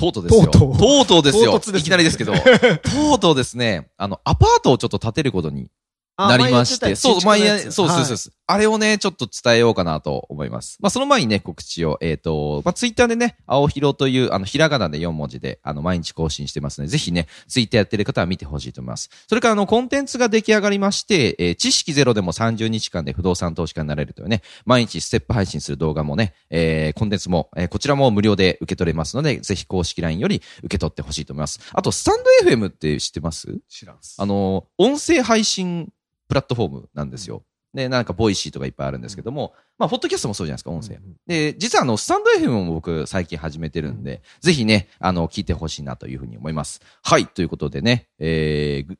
とうとうですよ。とうとうとうとうですよ。すね。いきなりですけど、とうとうですね、あの、アパートをちょっと建てることになりまして、そう、前そうそうそう、あれをね、ちょっと伝えようかなと思います。まあ、その前にね、告知を、えっ、と、まあ、ツイッターでね、青広という、あの、ひらがなで4文字で、あの、毎日更新してますので、ぜひね、ツイッターやってる方は見てほしいと思います。それから、あの、コンテンツが出来上がりまして、えー知識ゼロでも30日間で不動産投資家になれるというね、毎日ステップ配信する動画もね、えーコンテンツも、えーこちらも無料で受け取れますので、ぜひ公式 LINE より受け取ってほしいと思います。あと、スタンド FM って知ってます？知らんす。あの、音声配信プラットフォームなんですよ。で、なんか、 Voicy とかいっぱいあるんですけども、まあ、ポッドキャストもそうじゃないですか、音声。で、実はあの、スタンド FM も僕最近始めてるんで、ぜひね、あの、聞いてほしいなというふうに思います。はい、ということでね、えー、ぐ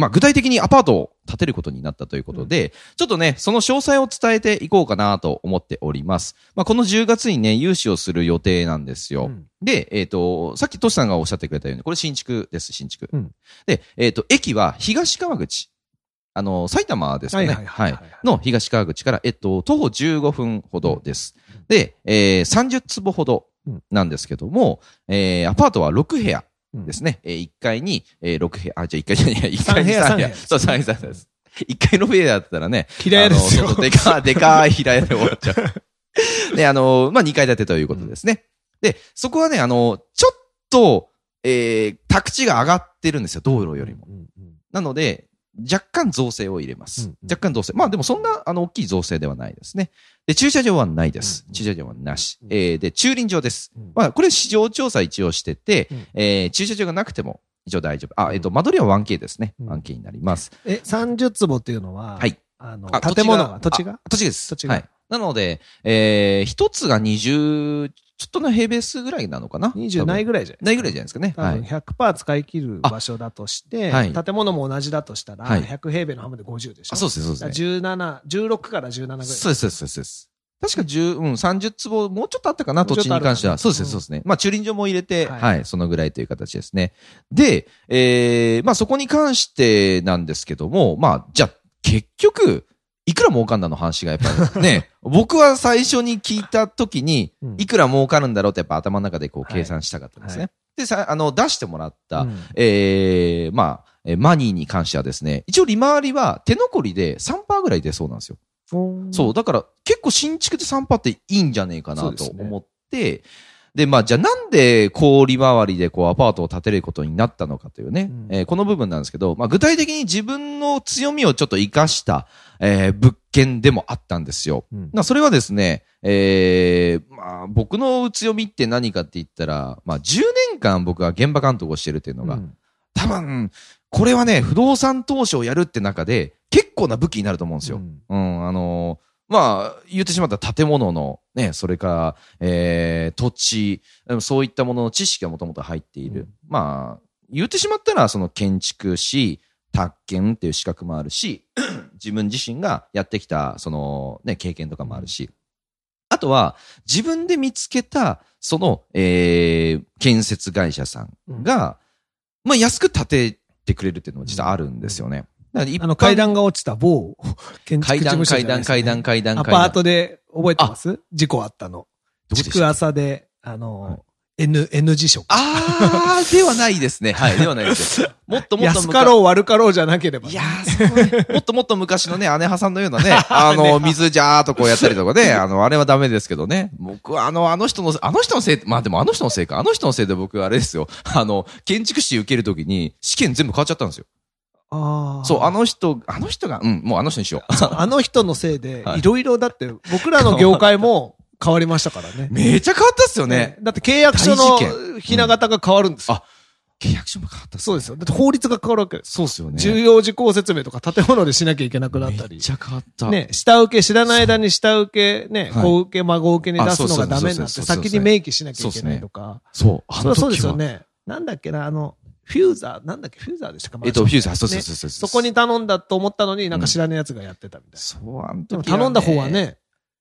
まあ、具体的にアパートを建てることになったということで、ちょっとね、その詳細を伝えていこうかなと思っております。まあ、この10月にね、融資をする予定なんですよ。うんで、えっ、と、さっきトシさんがおっしゃってくれたように、これ新築です、新築。うんで、えっ、と、駅は東川口。あの、埼玉ですかね。はいの東川口から、えっと、徒歩15分ほどです。で、えー、30坪ほどなんですけども、えー、アパートは6部屋ですね。えー、1階に、えー、6部屋、あ、じゃあ1階じゃない、1階に3部屋。そう、3部屋、3部屋です。1階の部屋だったらね、平屋ですよでか、でかい平屋で終わっちゃう。で、あの、まあ、2階建てということですね。で、そこはね、あの、ちょっと、えー、宅地が上がってるんですよ、道路よりも。なので、若干造成を入れます。うんうん若干造成。まあでもそんな、あの、大きい造成ではないですね。で、駐車場はないです。うんうん駐車場はなし。うんえー、で、駐輪場です。うんまあ、これ市場調査一応してて、うんえー、駐車場がなくても一応大丈夫。あ、えっ、と、間取りは 1K ですね。うん 1K になります。え、30坪っていうのは、はい。あの、あ建物が、土地が？あ土地です。土地がはい。なので、えー、一つが20、ちょっとの平米数ぐらいなのかな ?20 ないぐらいじゃないぐらいじゃないですかね。はい。100%使い切る場所だとして、あはい建物も同じだとしたら、はい100平米の半分で50でしょあ、そうです、そうですね。17、16から17ぐらい。そうです、そうです、そうです。確か10、うん、30坪、もうちょっとあったかな、土地に関しては。そうですね、うんそうですね。まあ、駐輪場も入れて、ははいい、そのぐらいという形ですね。で、えー、まあ、そこに関してなんですけども、まあ、じゃあ、結局、いくら儲かんだの話がやっぱりね、僕は最初に聞いた時に、うん。いくら儲かるんだろうってやっぱ頭の中でこうはい計算したかったんですね。はで、さ、あの、出してもらった、うん。えー、まあ、えーマニーに関してはですね、一応利回りは手残りで3%ぐらい出そうなんですよ。そう、だから結構新築で3%っていいんじゃねえかなと思って、でまあ、じゃあなんで、こう、利回りで、こう、アパートを建てることになったのかというね、うん。えーこの部分なんですけど、まあ、具体的に自分の強みをちょっと活かした、えー物件でもあったんですよ。うん。まあ、それはですね、えーまあ、僕の強みって何かって言ったら、まあ、10年間僕は現場監督をしてるっていうのが、うん。多分、これはね、不動産投資をやるって中で、結構な武器になると思うんですよ。うん。うん、あのーまあ、言ってしまったら建物の、ね、それから、えー、土地、うんそういったものの知識がもともと入っている。うんまあ、言ってしまったら、その建築士、宅建っていう資格もあるし、自分自身がやってきた、その、ね、経験とかもあるし、あとは、自分で見つけた、その、えー、建設会社さんが、まあ、安く建ててくれるっていうのも実はあるんですよね。あの階段が落ちた某 建築階段、事務所じ階段、階段、階段、ア階段。パートで覚えてます？事故あったの。築浅で、あの、はい N、N 字書。あー、ではないですね。はい、ではないです。もっともっと安かろう悪かろうじゃなければね。いやー、すごい。もっともっと昔のね、姉派さんのようなね、あの、水ジャーっとこうやったりとかね、あの、あれはダメですけどね。僕はあの、あの人の、あの人のせい、まあでもあの人のせいか、あの人のせいで僕あれですよ。あの、建築士受けるときに試験全部変わっちゃったんですよ。あーそう、あの人、あの人が、うん、もうあの人にしよう。そうあの人のせいでは、いいろいろだって、僕らの業界も変わりましたからね。めちゃ変わったっすよね。だって契約書のひな形が変わるんですよ。あ契約書も変わったっすそうですよ。だって法律が変わるわけです。そうっすよね。重要事項説明とか建物でしなきゃいけなくなったりめっ。ちゃ変わった。ね、下請け、知らない間に下請け、ね、はい子請け、孫請けに出すのがダメになって、先に明記しなきゃいけないとか。そう、あそれはそうですよ。ね。なんだっけな、あの、フューザー、なんだっけ、フューザーでしたかえっと、フューザー、そうねそうそうそう。そこに頼んだと思ったのに、なんか知らない奴がやってたみたいそう、あの時はね頼んだ方は。ね、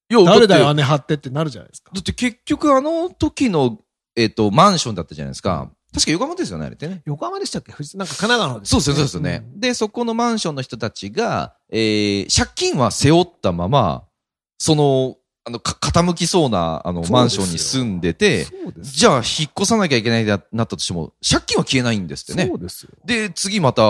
いや、誰だよ、姉張ってってなるじゃないですか。だって結局あの時の、えっと、マンションだったじゃないですか。確か横浜ですよね、あれってね。横浜でしたっけ？なんか神奈川の方ですそうですよ、そうですよね。で、そこのマンションの人たちが、えー、借金は背負ったまま、その、あの、か傾きそうな、あの、マンションに住んでて、じゃあ、引っ越さなきゃいけないななったとしても、借金は消えないんですってねそ。うですよ。で、次また、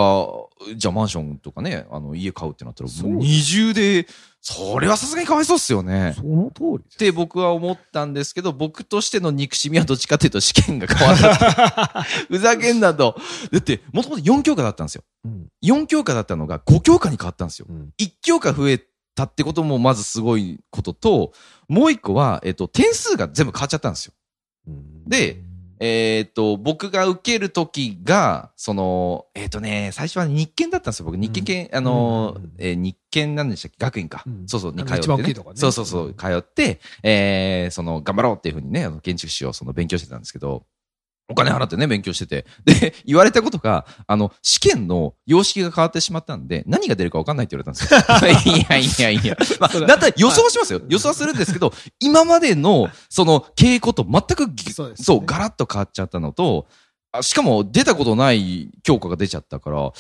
じゃあマンションとかね、あの、家買うってなったら、もう二重で、それはさすがにかわいそうっすよね。その通り。って僕は思ったんですけど、僕としての憎しみはどっちかっていうと試験が変わった。ふざけんなと。だって、もともと4教科だったんですよ。うん4教科だったのが5教科に変わったんですよ。うん1教科増えたってこともまずすごいことと、もう一個は、えっと、点数が全部変わっちゃったんですよ。で、えっと、僕が受けるときが、その、えっとね、最初は日検だったんですよ。僕、日検系、あのうん、えー日検なんでしたっけ？学院か。うん。そうそう、に通ってね。ね。そうそうそうう、通って、えーその、頑張ろうっていうふうにね、あの建築士をその勉強してたんですけど、お金払ってね、勉強してて。で、言われたことが、あの、試験の様式が変わってしまったんで、何が出るか分かんないって言われたんですよ。いやいやいや。まあ、だったら予想はしますよ。予想はするんですけど、今までの、その、傾向と全くぎ、そうねそう、ガラッと変わっちゃったのと、あしかも出たことない教科が出ちゃったから、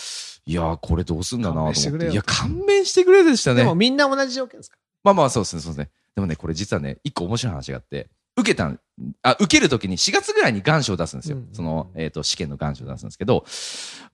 いやー、これどうすんだなと思って。いや、勘弁してくれでしたね。でもみんな同じ条件ですか？まあまあ、そうですね、そうですね。でもね、これ実はね、一個面白い話があって、受けたん、あ、受けるときに4月ぐらいに願書を出すんですよ。うんその、えっ、と、試験の願書を出すんですけど、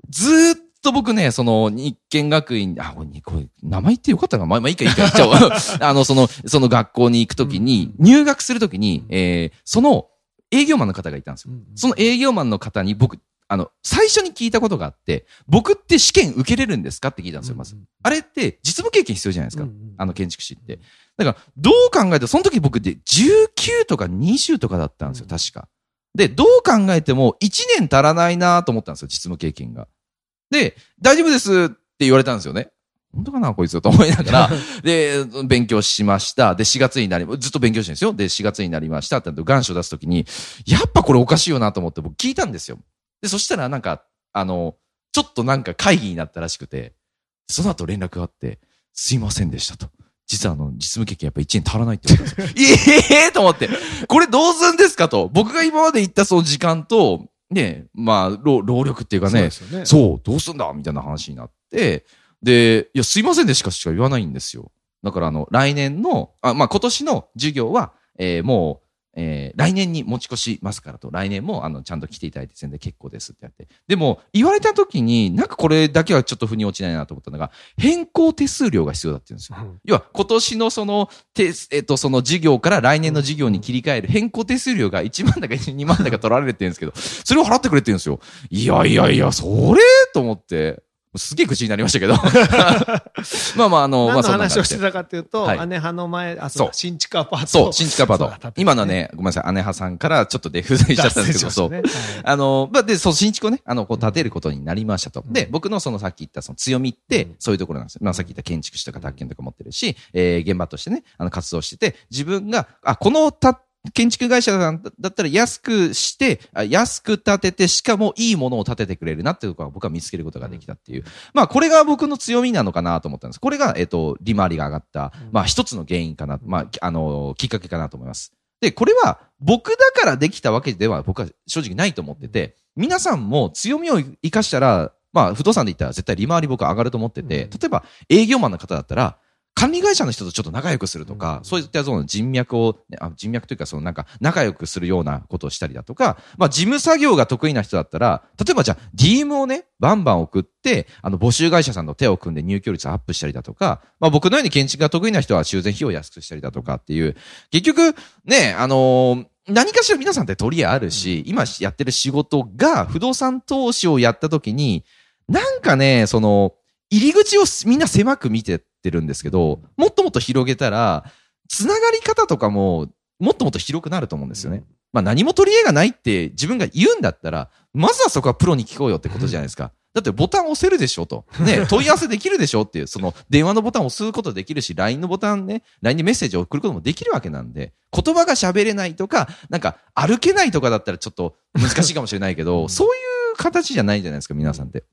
ずーっと僕ね、その、日建学院、あ、これ、これ名前言ってよかったかなまあ、まあ、いいか、いいか、言っちゃおう。あの、その、その学校に行くときに、入学するときに、えーその、営業マンの方がいたんですよ。その営業マンの方に僕、あの、最初に聞いたことがあって、僕って試験受けれるんですかって聞いたんですよ、まず。あれって実務経験必要じゃないですか。あの建築士って。だから、どう考えても、その時僕で19とか20とかだったんですよ、うん確か。で、どう考えても1年足らないなと思ったんですよ、実務経験が。で、大丈夫ですって言われたんですよね。本当かなこいつと思いながら。で、勉強しました。で、4月になり、ずっと勉強してるんですよ。で、4月になりましたってなって願書出すときに、やっぱこれおかしいよなと思って僕聞いたんですよ。で、そしたらなんか、あの、ちょっとなんか会議になったらしくて、その後連絡があって、すいませんでしたと。実はあの、実務経験やっぱ1年足らないって言われたんですよ。ええと思って、これどうすんですかと。僕が今まで言ったその時間と、ね、まあ、労労力っていうかね、そうね。そう、どうすんだみたいな話になって、で、いや、すいませんでしかしか言わないんですよ。だから、あの、来年の、あ、まあ、今年の授業は、えーもう、えー来年に持ち越しますからと、来年も、あの、ちゃんと来ていただいて全然結構ですってやって。でも、言われた時に、なんかこれだけはちょっと腑に落ちないなと思ったのが、変更手数料が必要だって言うんですよ。うん要は、今年のその、て、えっと、その授業から来年の授業に切り替える変更手数料が1万だか2万だか取られて言うんですけど、それを払ってくれって言うんですよ。いやいやいや、それと思って、すげえ口になりましたけど。まあまあ、あの、まあそんな感じで話をしてたかっていうと、はい姉派の前、あ、そう新築アパート。そう、新築アパート。そうだ建てて今のはね、ごめんなさい、姉派さんからちょっとで不在しちゃったんですけど、そう。脱線しましたねあの、まあ、で、そう、新築をね、あの、こう、建てることになりましたと。うんで、僕のそのさっき言ったその強みってうん、そういうところなんですよ。まあ、さっき言った建築士とか宅建とか持ってるし、えー、現場としてね、あの、活動してて、自分が、あ、このた、建築会社さんだったら安くして、あ安く建てて、しかもいいものを建ててくれるなっていうところが僕は見つけることができたっていう。まあ、これが僕の強みなのかなと思ったんです。これが、えっ、と、利回りが上がった、まあ、一つの原因かな、まあ、あの、きっかけかなと思います。で、これは僕だからできたわけでは僕は正直ないと思ってて、皆さんも強みを生かしたら、まあ、不動産で言ったら絶対利回り僕は上がると思ってて、うん例えば営業マンの方だったら、管理会社の人とちょっと仲良くするとか、うん。そういったその人脈を、人脈というかそのなんか仲良くするようなことをしたりだとか、まあ事務作業が得意な人だったら、例えばじゃあ DM をね、バンバン送って、あの募集会社さんと手を組んで入居率アップしたりだとか、まあ僕のように建築が得意な人は修繕費用を安くしたりだとかっていう、結局ね、あのー何かしら皆さんって取りあるし、今やってる仕事が不動産投資をやった時に、なんかね、その、入り口をみんな狭く見てってるんですけど、もっともっと広げたら、つながり方とかも、もっともっと広くなると思うんですよね。まあ何も取り柄がないって自分が言うんだったら、まずはそこはプロに聞こうよってことじゃないですか。だってボタン押せるでしょと。ね、問い合わせできるでしょっていう、その電話のボタンを押すことできるし、LINE のボタンね、LINE でメッセージを送ることもできるわけなんで、言葉が喋れないとか、なんか歩けないとかだったらちょっと難しいかもしれないけど、そういう形じゃないじゃないですか、皆さんって。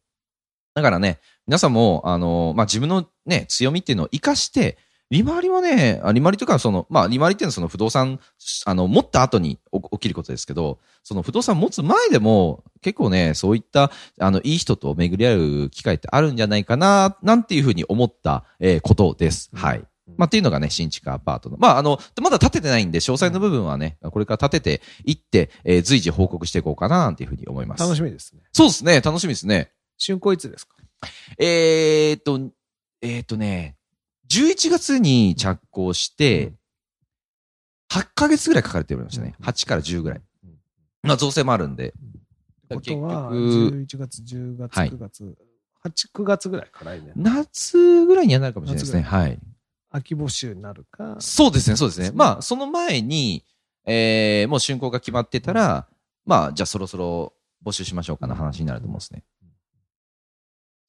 だからね、皆さんも、あの、まあ、自分のね、強みっていうのを活かして、利回りはね、あ利回りというか、その、まあ、利回りっていうのはその不動産、あの、持った後に起起きることですけど、その不動産持つ前でも、結構ね、そういった、あの、いい人と巡り合う機会ってあるんじゃないかな、なんていうふうに思った、えーことです。はい。まあ、っていうのがね、新築アパートの。まあ、あの、まだ建ててないんで、詳細の部分はね、これから建てていって、えー随時報告していこうかな、なんていうふうに思います。楽しみですね。そうですね、楽しみですね。竣工いつですか？えーっと、えーっとね、11月に着工して、8ヶ月ぐらいかかるって言われましたね。8から10ぐらい。まあ、造成もあるんで。ってことは、結11月、10月、はい9月、8、9月ぐらいからいね。夏ぐらいにはなるかもしれないですね。はい。秋募集になるか。そうですね、そうですね。そうですねまあ、その前に、えー、もう竣工が決まってたら、まあ、じゃあそろそろ募集しましょうかな話になると思うんですね。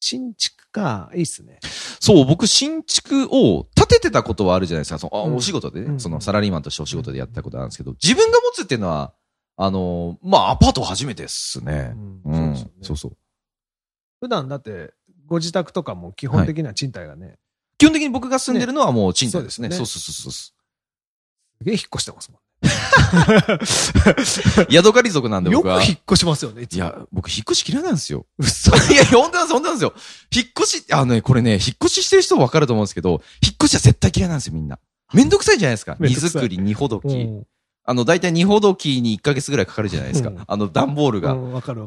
新築か、いいっすね。そう、僕、新築を建ててたことはあるじゃないですか。そのあうんお仕事でね、うんそのサラリーマンとしてお仕事でやったことあるんですけど、自分が持つっていうのは、あの、まあ、アパート初めてですね。うん。そうそう。普段だって、ご自宅とかも基本的には賃貸がね、基本的に僕が住んでるのはもう賃貸ですね。ねそうそうそうそうそすげえ引っ越してますもんう。ヤドカリ族なんで僕は。く引っ越しますよね、いや、僕、引っ越し嫌いなんですよ。嘘。いや、本当なんです、本当なんですよ。引っ越し、あのね、これね、引っ越ししてる人はわかると思うんですけど、引っ越しは絶対嫌いなんですよ、みんな。めんどくさいじゃないですか。荷造り、荷ほどき。うんあの、大体荷ほどきに1ヶ月ぐらいかかるじゃないですか。うんあの、段ボールが。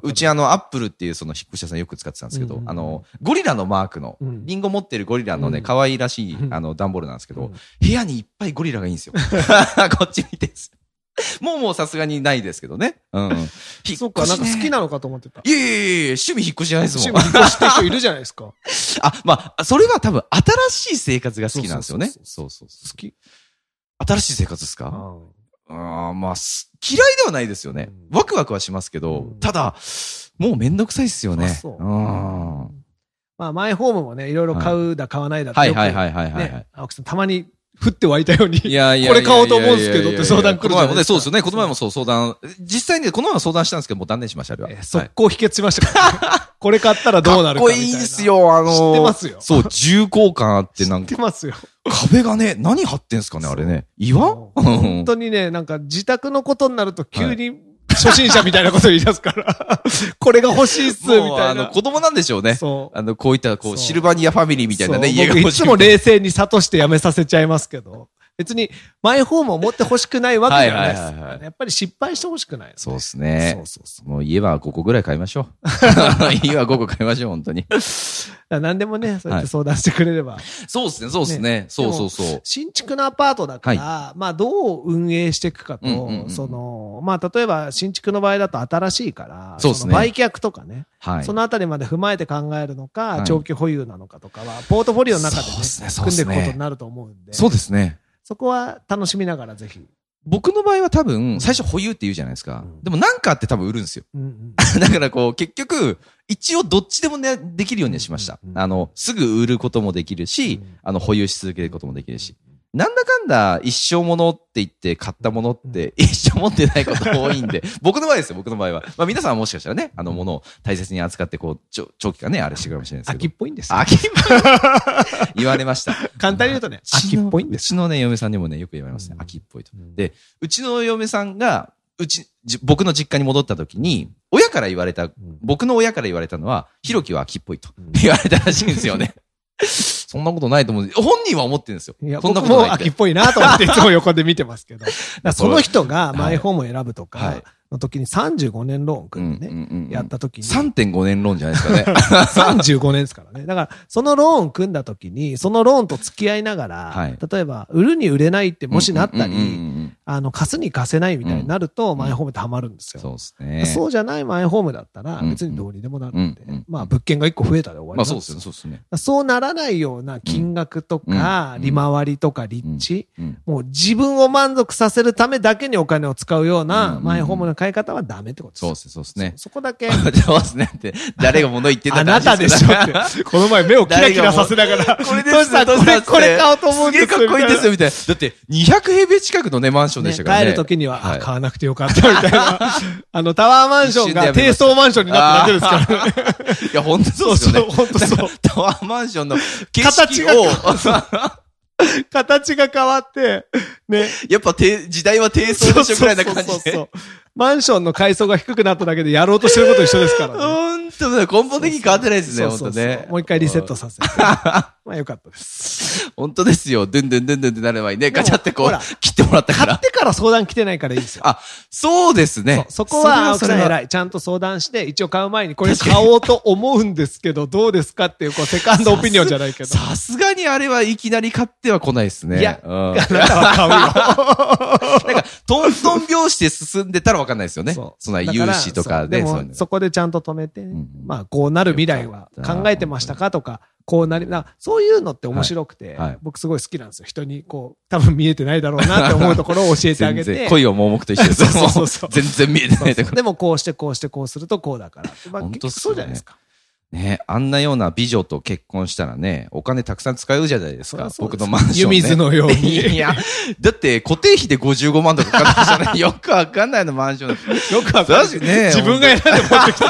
うちあの、アップルっていうその引っ越し屋さんよく使ってたんですけど、あの、ゴリラのマークの、うんリンゴ持ってるゴリラのね、うん可愛らしい、うんあの、段ボールなんですけど、うん部屋にいっぱいゴリラがいいんですよ。こっち見て。もうもうさすがにないですけどね。うん。引っ越し、ね。そっか、なんか好きなのかと思ってた。いやいやい趣味引っ越しじゃないですもん。趣味引っ越してる人いるじゃないですか。好 あ、まあ、それは多分新しい生活が好きなんですよね。そうそうそうそう。き。新しい生活ですか？あまあ、す嫌いではないですよね。うん。ワクワクはしますけど、うん。ただ、もうめんどくさいっすよね。あそう。うん。まあ、マイホームもね、いろいろ買うだ、買わないだってはいはいはいはい青木さん、たまに降って湧いたように。いやいやこれ買おうと思うんですけどって相談来るじゃないですかこの前もね、そうですよね。この前もそう相談。実際にね、この前も相談したんですけど、もう断念しました、あれは。え速攻秘訣しましたからね。これ買ったらどうなるかみたいな。かっこいいです。よ、あのー知ってますよそう、重厚感あって、なんか、知ってますよ。壁がね、何貼ってんすかね、あれね。岩？本当にね、なんか自宅のことになると急に初心者みたいなこと言い出すから、これが欲しいっす、みたいな。子供なんでしょうね。そう。あの、こういった、こう、シルバニアファミリーみたいなね、家が欲しい。僕いつも冷静に諭してやめさせちゃいますけど、別にマイホームを持って欲しくないわけじゃないです。はいはいはいはいやっぱり失敗して欲しくない、そうですねそう。そうそう。もう家は5個ぐらい買いましょう。家は5個買いましょう、本当に。何でもね、そうやって相談してくれれば。そうですね、そうですね。そうそうそう。新築のアパートだから、まあどう運営していくかと、うんうんうんその、まあ例えば新築の場合だと新しいから、そうですねの売却とかね、はい。そのあたりまで踏まえて考えるのか、はい長期保有なのかとかは、ポートフォリオの中でね、組んでいくことになると思うんで、そうですね。そこは楽しみながらぜひ。僕の場合は多分、最初保有って言うじゃないですか。うんでもなんかあって多分売るんですよ。うんうん だからこう、結局、一応どっちでもね、できるようにはしましたう。んあの、すぐ売ることもできるしうん、あの、保有し続けることもできるし。なんだかんだ一生ものって言って買ったものって一生持ってないこと多いんで、僕の場合ですよ、僕の場合は。まあ皆さんはもしかしたらね、あのものを大切に扱ってこう、ちょ長期間ね、あれしてくるかもしれないですけど。秋っぽいんですよ。秋っぽい 言われました。簡単に言うとね、秋っぽいんうですちのね、嫁さんにもね、よく言われますね。うん秋っぽいと。うんで、うちの嫁さんが、うち、じ僕の実家に戻った時に、親から言われた、僕の親から言われたのは、ひろきは秋っぽいとうん言われたらしいんですよね。そんなことないと思う。本人は思ってるんですよ。いや、そんなことないって。秋っぽいなと思っていつも横で見てますけど。その人がマイホームを選ぶとかはいの時に35年ローンうん組んでね、うんうんうんやった時に。3.5年ローンじゃないですかね。35年ですからね。だから、そのローン組んだ時に、そのローンと付き合いながら、はい例えば、売るに売れないってもしなったり、うんうんうん。あの、貸すに貸せないみたいになると、ん。マイホームってハマるんですよ。そうですね。そうじゃないマイホームだったら、うん別にどうにでもなるんでまあ、物件が一個増えたで終わりまあなんそうですね、そうですね。そうならないような金額とかう、ん。利回りとか立地、うん。もう自分を満足させるためだけにお金を使うようなうんマイホームの買い方はダメってことです。よそうですね、そうですね。そそこだけ、そうですね。って、誰が物言ってんだ あなたでしょって。この前目をキラキラさせながら、これですこれ、これ買おうと思うんですすげえかっこいいですよ、みたいな。だって、200平米近くのね、マンションでしたからね。帰るときには、はいあ、買わなくてよかったみたいな。あの、タワーマンションが低層マンションになっただけですからね。いや、本当そうですよね。本当そうタワーマンションの景色を、形が変わって、ね。やっぱ低時代は低層でしょぐらいな感じで。そうそうそうそうマンションの階層が低くなっただけでやろうとしてること一緒ですからね。本当だ、根本的に変わってないですね、本そうそうそう当ね。もう一回リセットさせて。まあよかったです。本当ですよ。ドゥンドゥンドゥンドゥンってなる前にね、でもガチャってこう切ってもらったから。買ってから相談来てないからいいですよ。あ、そうですね。そこは奥それはさん偉い。ちゃんと相談して、一応買う前にこれ買おうと思うんですけど、どうですかっていう、こう、セカンドオピニオンじゃないけど。さすがにあれはいきなり買っては来ないですね。いやうん、あなたは買うよ。なんか、トントン拍子で進んでたらわかんないですよね。そんな融資とかで。そそこでちゃんと止めて、んまあ、こうなる未来は考えてましたかとか、こうなり、なそういうのって面白くて、僕すごい好きなんですよ。人にこう、多分見えてないだろうなって思うところを教えてあげて。恋は盲目と一緒です。そうそうそうも全然見えてないところ。でもこうしてこうしてこうするとこうだから。まあ、そうじゃないですか。ね、あんなような美女と結婚したらね、お金たくさん使うじゃないですか。す僕のマンション、ね。湯水のように いや、だって固定費で55万とかかかってたね。よくわかんないのマンション。よくわかる。確かにね自分が選んで持ってきた。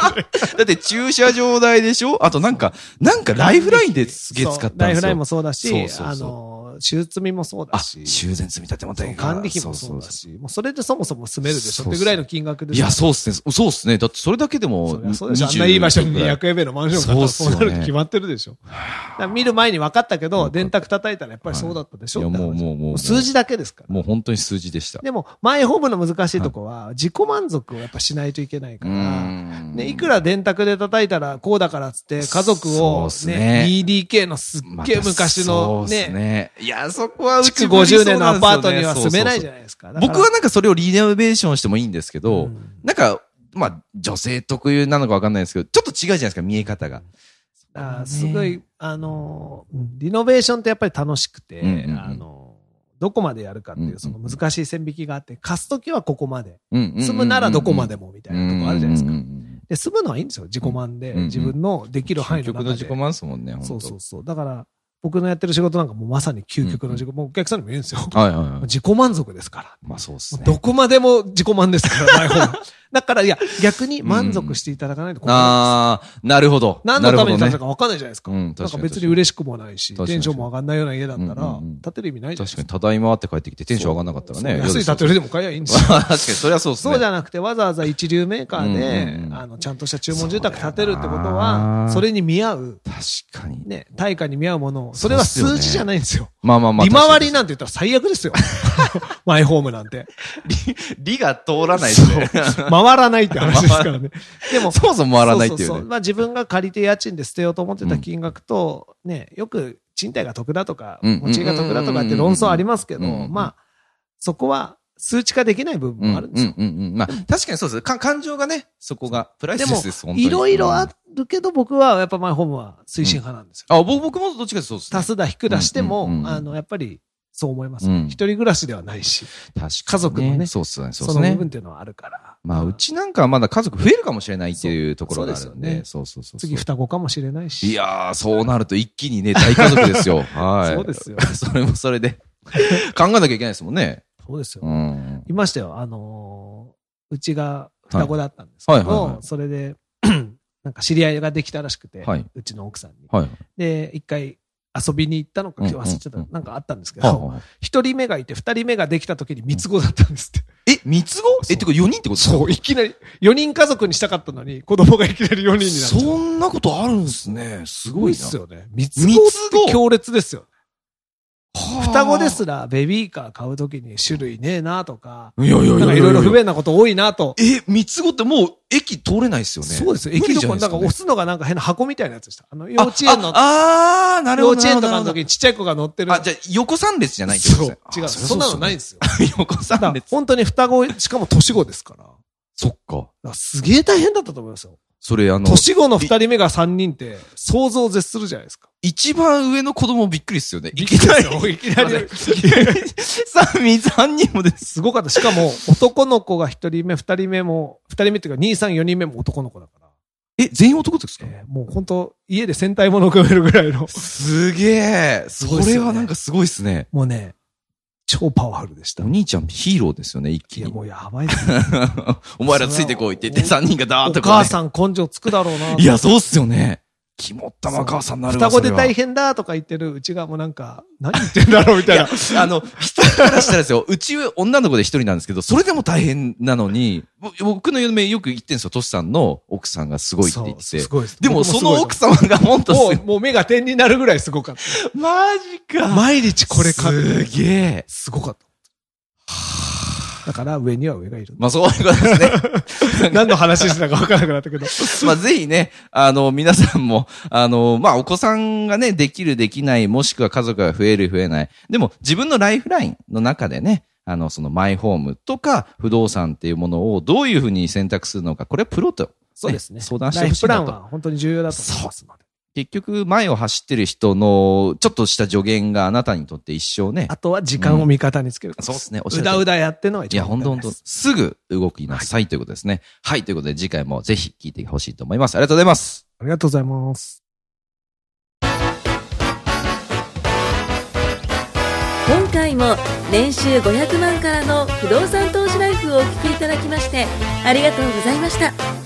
だって駐車場代でしょ？あとなんか、なんかライフラインですげえ使ったんですよ。ライフラインもそうだし、そうそうそうあの、手術費もそうだあ、し。修繕積み立ても大変管理費もそうだし、もうそれでそもそも住めるでしょってぐらいの金額ですいや、そうっすね。そうっすね。だってそれだけでもそうでしょ。あんないい場所に20 200円目のマンション買ったらそうなるに決まってるでしょ。見る前に分かったけど、電卓叩いたらやっぱりそうだったでしょいやもうもうもう数字だけですから。もう本当に数字でした。でも、マイホームの難しいとこは、自己満足をやっぱしないといけないから、ね、いくら電卓で叩いたらこうだからっつって、家族をねね、2DK のすっげえ昔のね。いや、そこはうち築50年のアパートには住めないじゃないですか。僕はなんかそれをリノベーションしてもいいんですけど、うんなんか、まあ、女性特有なのかわかんないですけど、ちょっと違うじゃないですか、見え方が。だからすごい、あの、リノベーションってやっぱり楽しくて、うんうんうんあの、どこまでやるかっていう、その難しい線引きがあって、貸すときはここまで。住むならどこまでもみたいなとこあるじゃないですか。で、住むのはいいんですよ。自己満で、自分のできる範囲の中で。究極の自己満ですもんね、そうそうそう。だから、僕のやってる仕事なんかもうまさに究極の自己、もうお客さんにも言うんですよ。はいはいはい。自己満足ですから。まあそうっすね。どこまでも自己満ですから、マイホーム。だから、いや、逆に満足していただかないと困るんですよああ、なるほど。何のために建てたか分かんないじゃないですか。うんなんか別に嬉しくもないし、テンションも上がんないような家だったら建てる意味ないじゃないですか。確かに、ただいまって帰ってきてテンション上がんなかったらね。安い建てるでも買えばいいんですよ。確かに、それはそうっすね。そうじゃなくて、わざわざ一流メーカーでう、んあの、ちゃんとした注文住宅建てるってことは、なそれに見合う、確かに。ね、対価に見合うものを、それは数字じゃないんですよ。まあまあまあ。利回りななんて言ったら最悪ですよ。マイホームなんて。利が通らないですね。回らないって話ですからね。でも、そもそも回らないっていうね。そそそまあ自分が借りて家賃で捨てようと思ってた金額と、ね、よく賃貸が得だとか、うん持ち家が得だとかって論争ありますけど、うんまあ、そこは数値化できない部分もあるんですよ。うんうんうんうん。まあ、確かにそうです。か感情がね、そこが、プライスです、本当に。いろいろあうんるけど、僕はやっぱマイホームは推進派なんですよ。あ、僕僕もどっちかそうですね。足すだ、引くだしても、うんうんうんあの、やっぱり、そう思います、うん一人暮らしではないし、確かに。家族のねそうっすね、そそうの部っすね。分っていうのはあるから。まあ、うちなんかはまだ家族増えるかもしれないっていうところがあるんで。そうそうそう。次双子かもしれないし。いやー、そうなると一気にね、大家族ですよ。はい。そうですよ。それもそれで。考えなきゃいけないですもんね。そうですよ。うん。いましたよ。あのーうちが双子だったんですけど、はいはいはいはいそれで、なんか知り合いができたらしくて、はいうちの奥さんに。はい。で、一回遊びに行ったのか、忘れちゃった、うんなんかあったんですけはあど、はあ一人目がいて、二人目ができた時に三つ子だったんですって。え、三つ子？え、ってか4人ってことそう、いきなり、4人家族にしたかったのに、子供がいきなり4人になっ。そんなことあるんですね。すすごいな。っすよね。三つ子って強烈ですよ。双子ですらベビーカー買うときに種類ねえなとか、いやいやいやいろいろ不便なこと多いなと。え、三つ子ってもう駅通れないですよね。そうですよ。駅どこ、なんか押すのがなんか変な箱みたいなやつでした。あの、幼稚園の。ああ、なるほど。幼稚園とかの時にちっちゃい子が乗ってる。あ、じゃあ横三列じゃないってことですそう。違う。そんなのないんですよ。横三列。本当に双子、しかも年子ですから。そっか。すげえ大変だったと思いますよ。それあの。年後の二人目が三人って、想像を絶するじゃないですか。一番上の子供びっくりっすよね。いきなり。いきなり。三、三人もです。すごかった。しかも、男の子が一人目、二人目も、二人目っていうか、二、三、四人目も男の子だから。え、全員男ですか、えー、もう本当家で戦隊ものを組めるぐらいの。すげえ。それはなんかすごいっすね。もうね、超パワフルでした。お兄ちゃんヒーローですよね、一気に。いや、もうやばいね。お前らついてこいって言って、三人がダーッと、ね、お母さん根性つくだろうな。いや、そうっすよね。肝ったま母さんなる双子で大変だとか言ってるうちがもうなんか、何言ってんだろうみたいな。いあの、人からしたらですよ、うち女の子で一人なんですけど、それでも大変なのに、僕の嫁よく言ってんですよ、トシさんの奥さんがすごいって言って。すごいでもその奥様がもっともう、もう目が点になるぐらいすごかった。マジか。毎日これかすげえ。すごかった。だから上には上がいる。まあそういうことですね。何の話してたか分からなくなったけど。まあぜひね、あの、皆さんも、あの、まあお子さんがね、できるできない、もしくは家族が増える増えない。でも自分のライフラインの中でね、あの、そのマイホームとか不動産っていうものをどういうふうに選択するのか、これはプロと、ね、そうですね。相談してほしいなと。ライフプランは本当に重要だと思いますので。結局、前を走ってる人の、ちょっとした助言があなたにとって一生ね。あとは時間を味方につける、うん、そうですね。おうだうだやってのは一番いや、ほんとほんと。すぐ動きなさい、ということですね。はい、ということで次回もぜひ聞いてほしいと思います。ありがとうございます。ありがとうございます。今回も年収500万からの不動産投資ライフをお聞きいただきましてありがとうございました。